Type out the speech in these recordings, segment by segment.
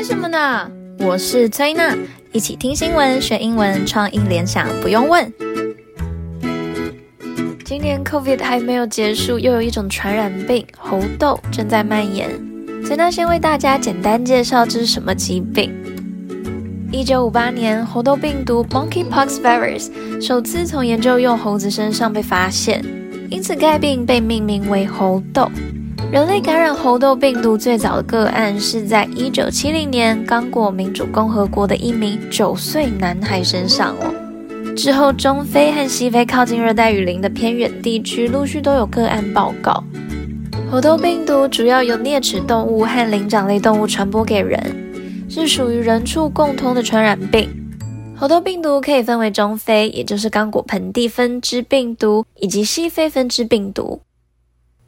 猜什么呢？我是崔娜，一起听新闻学英文，创意联想不用问。今年 COVID 还没有结束，又有一种传染病猴痘正在蔓延。崔娜先为大家简单介绍这是什么疾病。一九五八年，猴痘病毒 （Monkeypox virus） 首次从研究用猴子身上被发现，因此该病被命名为猴痘。人类感染猴痘病毒最早的个案是在一九七零年刚果民主共和国的一名九岁男孩身上哦。之后，中非和西非靠近热带雨林的偏远地区陆续都有个案报告。猴痘病毒主要由啮齿动物和灵长类动物传播给人，是属于人畜共通的传染病。猴痘病毒可以分为中非，也就是刚果盆地分支病毒，以及西非分支病毒。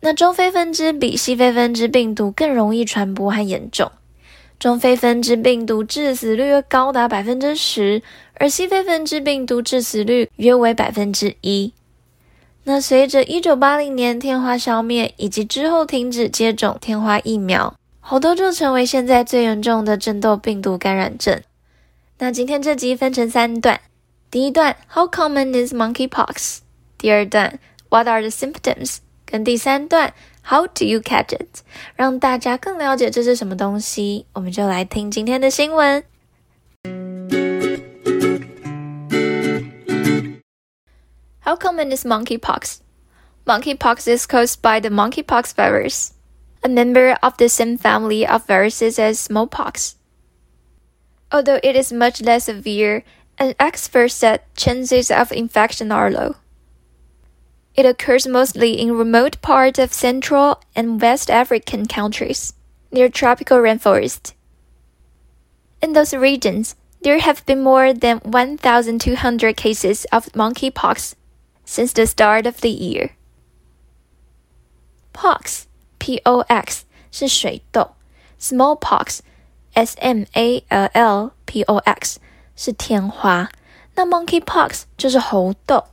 那中非分支比西非分支病毒更容易传播和严重，中非分支病毒致死率约高达百分之十，而西非分支病毒致死率约为百分之一。那随着一九八零年天花消灭以及之后停止接种天花疫苗，猴痘就成为现在最严重的真痘病毒感染症。那今天这集分成三段，第一段 How common is monkeypox？第二段 What are the symptoms？跟第三段，How do you catch it？让大家更了解这是什么东西，我们就来听今天的新闻。How common is monkeypox? Monkeypox is caused by the monkeypox virus, a member of the same family of viruses as smallpox. Although it is much less severe, an expert said chances of infection are low. It occurs mostly in remote parts of Central and West African countries, near tropical rainforests. In those regions, there have been more than 1,200 cases of monkeypox since the start of the year. Pox, P-O-X 是水痘，smallpox, S-M-A-L-L-P-O-X 是天花，那 monkeypox 就是猴痘。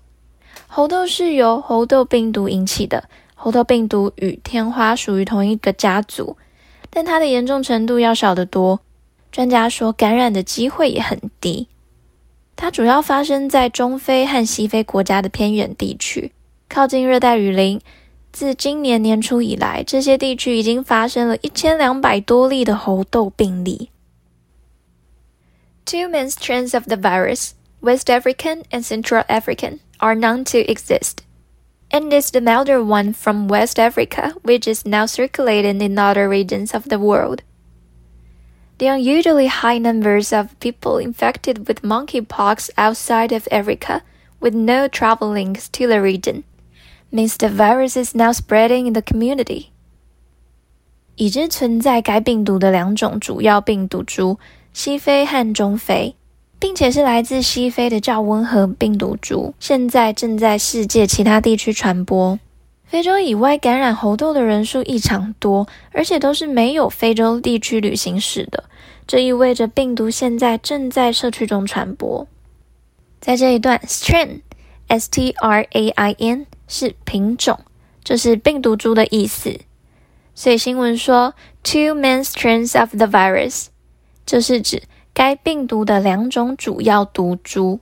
猴痘是由猴痘病毒引起的，猴痘病毒与天花属于同一个家族，但它的严重程度要小得多。专家说，感染的机会也很低。它主要发生在中非和西非国家的偏远地区，靠近热带雨林。自今年年初以来，这些地区已经发生了一千两百多例的猴痘病例。Two main strains of the virus, West African and Central African. are known to exist, and is the milder one from West Africa, which is now circulating in other regions of the world. The unusually high numbers of people infected with monkeypox outside of Africa, with no travel links to the region, means the virus is now spreading in the community. 已知存在该病毒的两种主要病毒株，西非和中非。 并且是来自西非的较温和病毒株，现在正在世界其他地区传播。非洲以外感染猴痘的人数异常多，而且都是没有非洲地区旅行史的。这意味着病毒现在正在社区中传播。在这一段，strain，S-T-R-A-I-N 是品种，这是病毒株的意思。所以新闻说，two main strains of the virus，就是指。该病毒的两种主要毒株，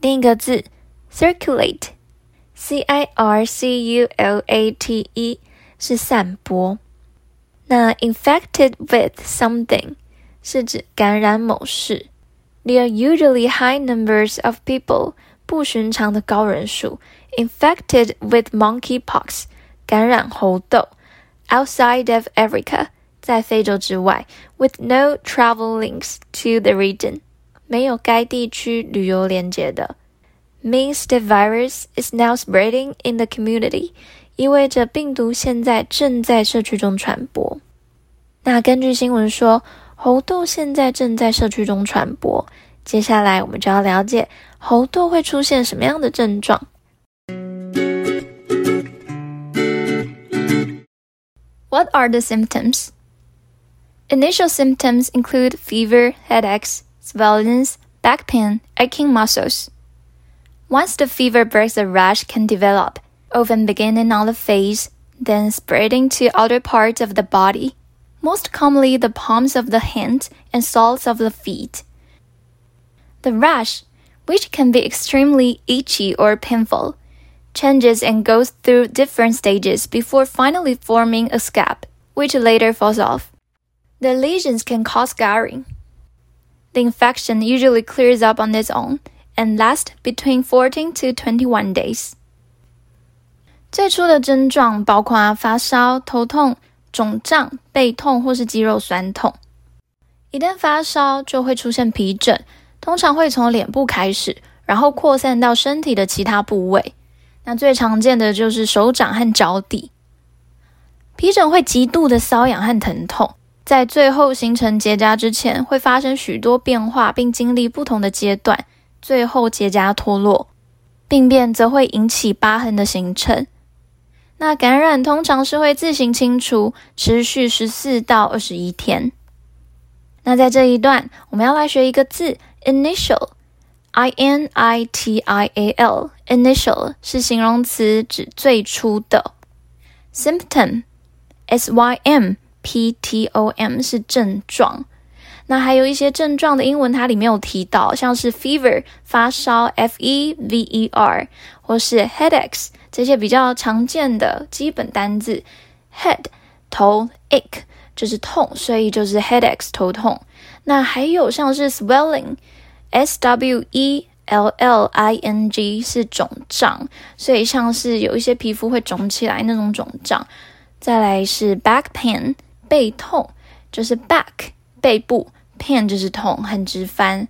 另一个字 circulate，c i r c u l a t e 是散播。那 infected with something 是指感染某事。There are usually high numbers of people 不寻常的高人数 infected with monkeypox 感染猴痘 outside of Africa。 在非洲之外，with no travel links to the region，没有该地区旅游连接的，means the virus is now spreading in the community，意味着病毒现在正在社区中传播。那根据新闻说，猴痘现在正在社区中传播。接下来我们就要了解猴痘会出现什么样的症状。What are the symptoms? Initial symptoms include fever, headaches, swellings, back pain, aching muscles. Once the fever breaks, a rash can develop, often beginning on the face, then spreading to other parts of the body. most commonly the palms of the hands and soles of the feet. The rash, which can be extremely itchy or painful, changes and goes through different stages before finally forming a scab, which later falls off. The lesions can cause scarring. The infection usually clears up on its own and lasts between 14 to 21 days. 最初的症状包括发烧、头痛、肿胀、背痛或是肌肉酸痛。一旦发烧，就会出现皮疹，通常会从脸部开始，然后扩散到身体的其他部位。那最常见的就是手掌和脚底。皮疹会极度的瘙痒和疼痛，在最后形成结痂之前，会发生许多变化，并经历不同的阶段，最后结痂脱落。病变则会引起疤痕的形成。那感染通常是会自行清除，持续十四到二十一天。那在这一段，我们要来学一个字，initial，i n i t i a l，initial 是形容词，指最初的。symptom，s y m p t o m 是症状。那还有一些症状的英文，它里面有提到，像是 fever 发烧，f e v e r，或是 headaches。这些比较常见的基本单字，head 头，ache 就是痛，所以就是 headaches 头痛。那还有像是 swelling，s w e l l i n g 是肿胀，所以像是有一些皮肤会肿起来那种肿胀。再来是 back pain 背痛，就是 back 背部，pain 就是痛，很直翻。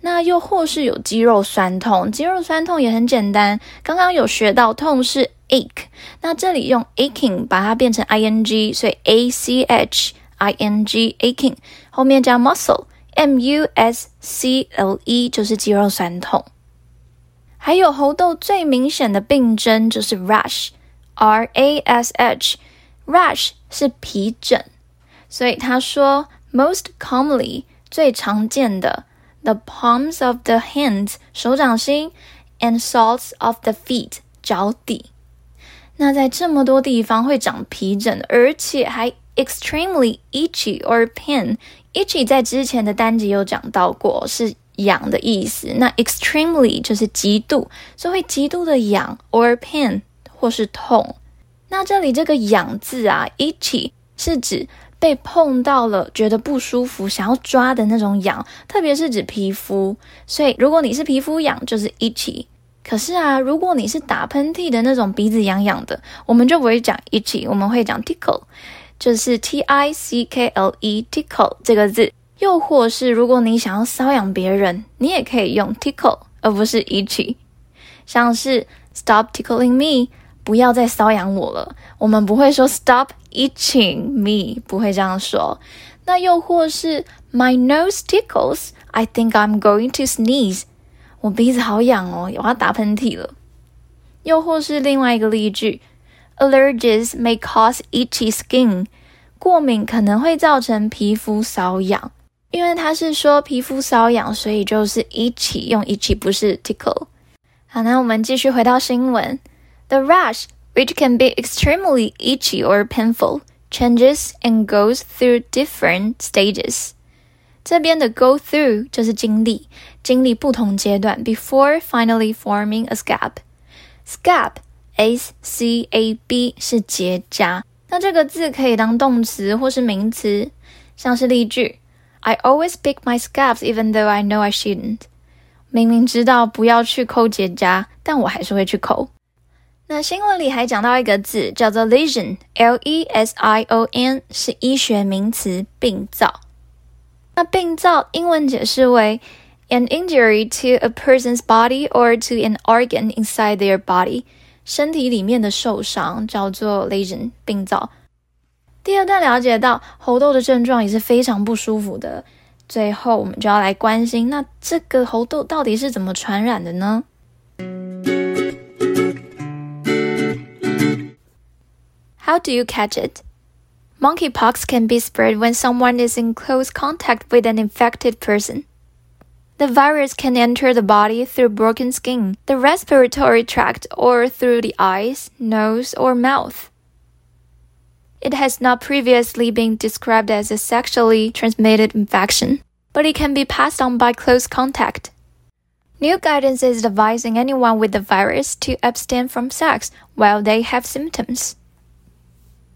那又或是有肌肉酸痛，肌肉酸痛也很简单。刚刚有学到痛是 ache，那这里用 aching 把它变成 ing，所以 a c h i n g aching 后面加 muscle m u s c l e 就是肌肉酸痛。还有喉痘最明显的病症就是 rash r a s h rash 是皮疹，所以他说 most commonly 最常见的。The palms of the hands，手掌心，and soles of the feet，脚底。那在这么多地方会长皮疹，而且还 extremely itchy or pain。itchy 在之前的单集有讲到过，是痒的意思。那 extremely 就是极度，所以会极度的痒 or pain 或是痛。 那这里这个痒字啊，itchy 是指。被碰到了，觉得不舒服，想要抓的那种痒，特别是指皮肤。所以，如果你是皮肤痒，就是 itchy。可是啊，如果你是打喷嚏的那种鼻子痒痒的，我们就不会讲 itchy，我们会讲 tickle，就是 t i c k l e tickle 这个字。又或是如果你想要搔痒别人，你也可以用 tickle，而不是 itchy。像是 stop tickling me。不要再搔痒我了。我们不会说 Stop itching me，不会这样说。那又或是 My nose tickles, I think I'm going to sneeze。我鼻子好痒哦，我要打喷嚏了。又或是另外一个例句，Allergies may cause itchy skin。过敏可能会造成皮肤瘙痒。因为他是说皮肤瘙痒，所以就是 itchy，用 itchy 不是 tickle。好，那我们继续回到新闻。The rash, which can be extremely itchy or painful, changes and goes through different stages. 这边的 go through 就是经历，经历不同阶段，before finally forming a scab. Scab, S C A B 是结痂，那这个字可以当动词或是名词，像是例句：I always pick my scabs even though I know I shouldn't. 明明知道不要去抠结痂，但我还是会去抠。 那新闻里还讲到一个字叫做 lesion，L E S I O N，是医学名词，病灶。那病灶英文解释为 an injury to a person's body or to an organ inside their body，身体里面的受伤叫做 lesion，病灶。第二段了解到猴痘的症状也是非常不舒服的。最后我们就要来关心，那这个猴痘到底是怎么传染的呢？How do you catch it? Monkeypox can be spread when someone is in close contact with an infected person. The virus can enter the body through broken skin, the respiratory tract, or through the eyes, nose, or mouth. it has not previously been described as a sexually transmitted infection, but it can be passed on by close contact. New guidance is advising anyone with the virus to abstain from sex while they have symptoms.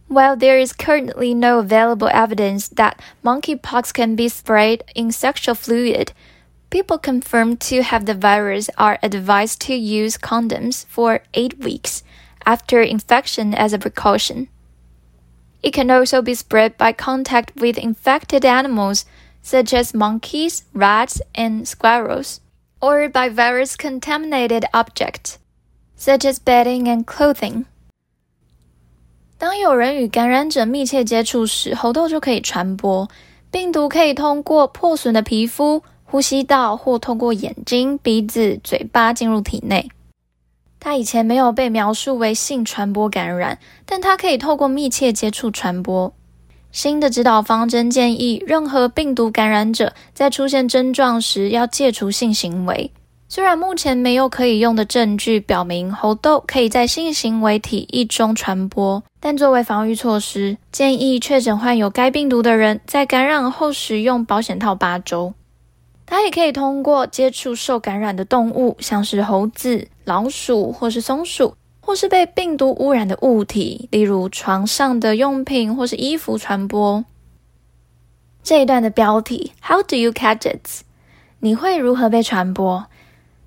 While there is currently no available evidence that monkeypox can be spread in sexual fluid, people confirmed to have the virus are advised to use condoms for eight weeks after infection as a precaution. It can also be spread by contact with infected animals such as monkeys, rats, and squirrels, or by virus contaminated objects such as bedding and clothing. 当有人与感染者密切接触时，猴痘就可以传播。病毒可以通过破损的皮肤、呼吸道或通过眼睛、鼻子、嘴巴进入体内。它以前没有被描述为性传播感染，但它可以透过密切接触传播。新的指导方针建议，任何病毒感染者在出现症状时要戒除性行为。虽然目前没有可以用的证据表明猴痘可以在性行为体液中传播，但作为防御措施，建议确诊患有该病毒的人在感染后使用保险套八周。它也可以通过接触受感染的动物，像是猴子、老鼠或是松鼠，或是被病毒污染的物体，例如床上的用品或是衣服传播。这一段的标题：How do you catch it？你会如何被传播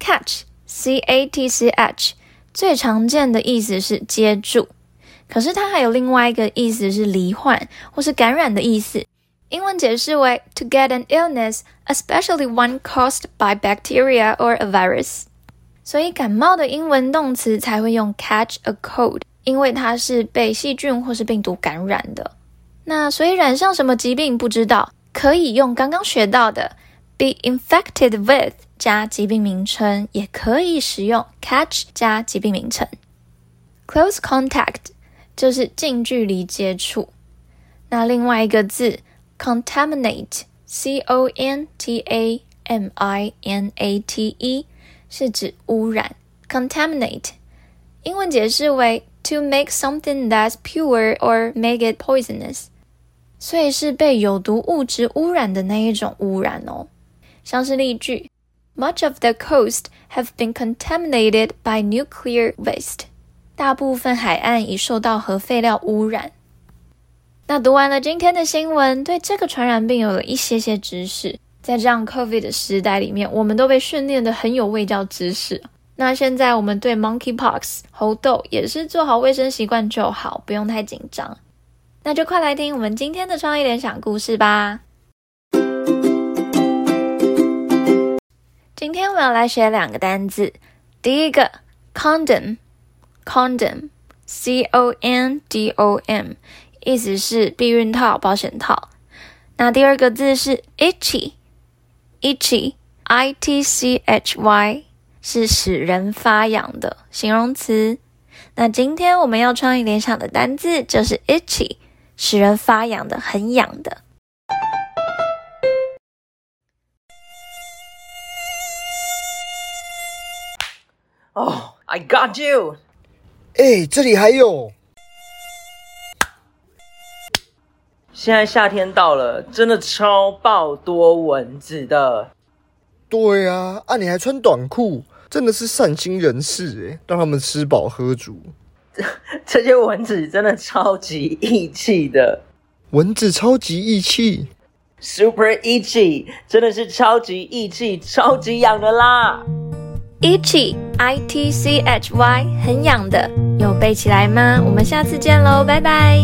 ？Catch，C A T C H，最常见的意思是接住，可是它还有另外一个意思是罹患或是感染的意思。英文解释为 to get an illness, especially one caused by bacteria or a virus。所以感冒的英文动词才会用 catch a cold，因为它是被细菌或是病毒感染的。那所以染上什么疾病不知道，可以用刚刚学到的 be infected with 加疾病名称，也可以使用 catch 加疾病名称。Close contact 就是近距离接触。那另外一个字。Contaminate, C-O-N-T-A-M-I-N-A-T-E，是指污染。Contaminate，英文解释为 to make something that's pure or make it poisonous，所以是被有毒物质污染的那一种污染哦。像是例句：Much of the coast have been contaminated by nuclear waste，大部分海岸已受到核废料污染。那读完了今天的新闻，对这个传染病有了一些些知识。在这样 COVID 的时代里面，我们都被训练得很有卫教知识。那现在我们对 Monkeypox 猴痘也是做好卫生习惯就好，不用太紧张。那就快来听我们今天的创意联想故事吧。今天我要来学两个单字，第一个 condom，condom，C-O-N-D-O-M。意思是避孕套、保险套。那第二个字是 itchy，itchy，I T C H Y，是使人发痒的形容词。那今天我们要创意联想的单字就是 itchy，使人发痒的，很痒的。哦，I got you！哎，这里还有。现在夏天到了，真的超爆多蚊子的。对啊，啊你还穿短裤，真的是善心人士诶，让他们吃饱喝足。这 这些蚊子真的超级义气的，蚊子超级义气，super itchy，真的是超级义气，超级痒的啦。itchy，I T C H Y，很痒的，有背起来吗？我们下次见喽，拜拜。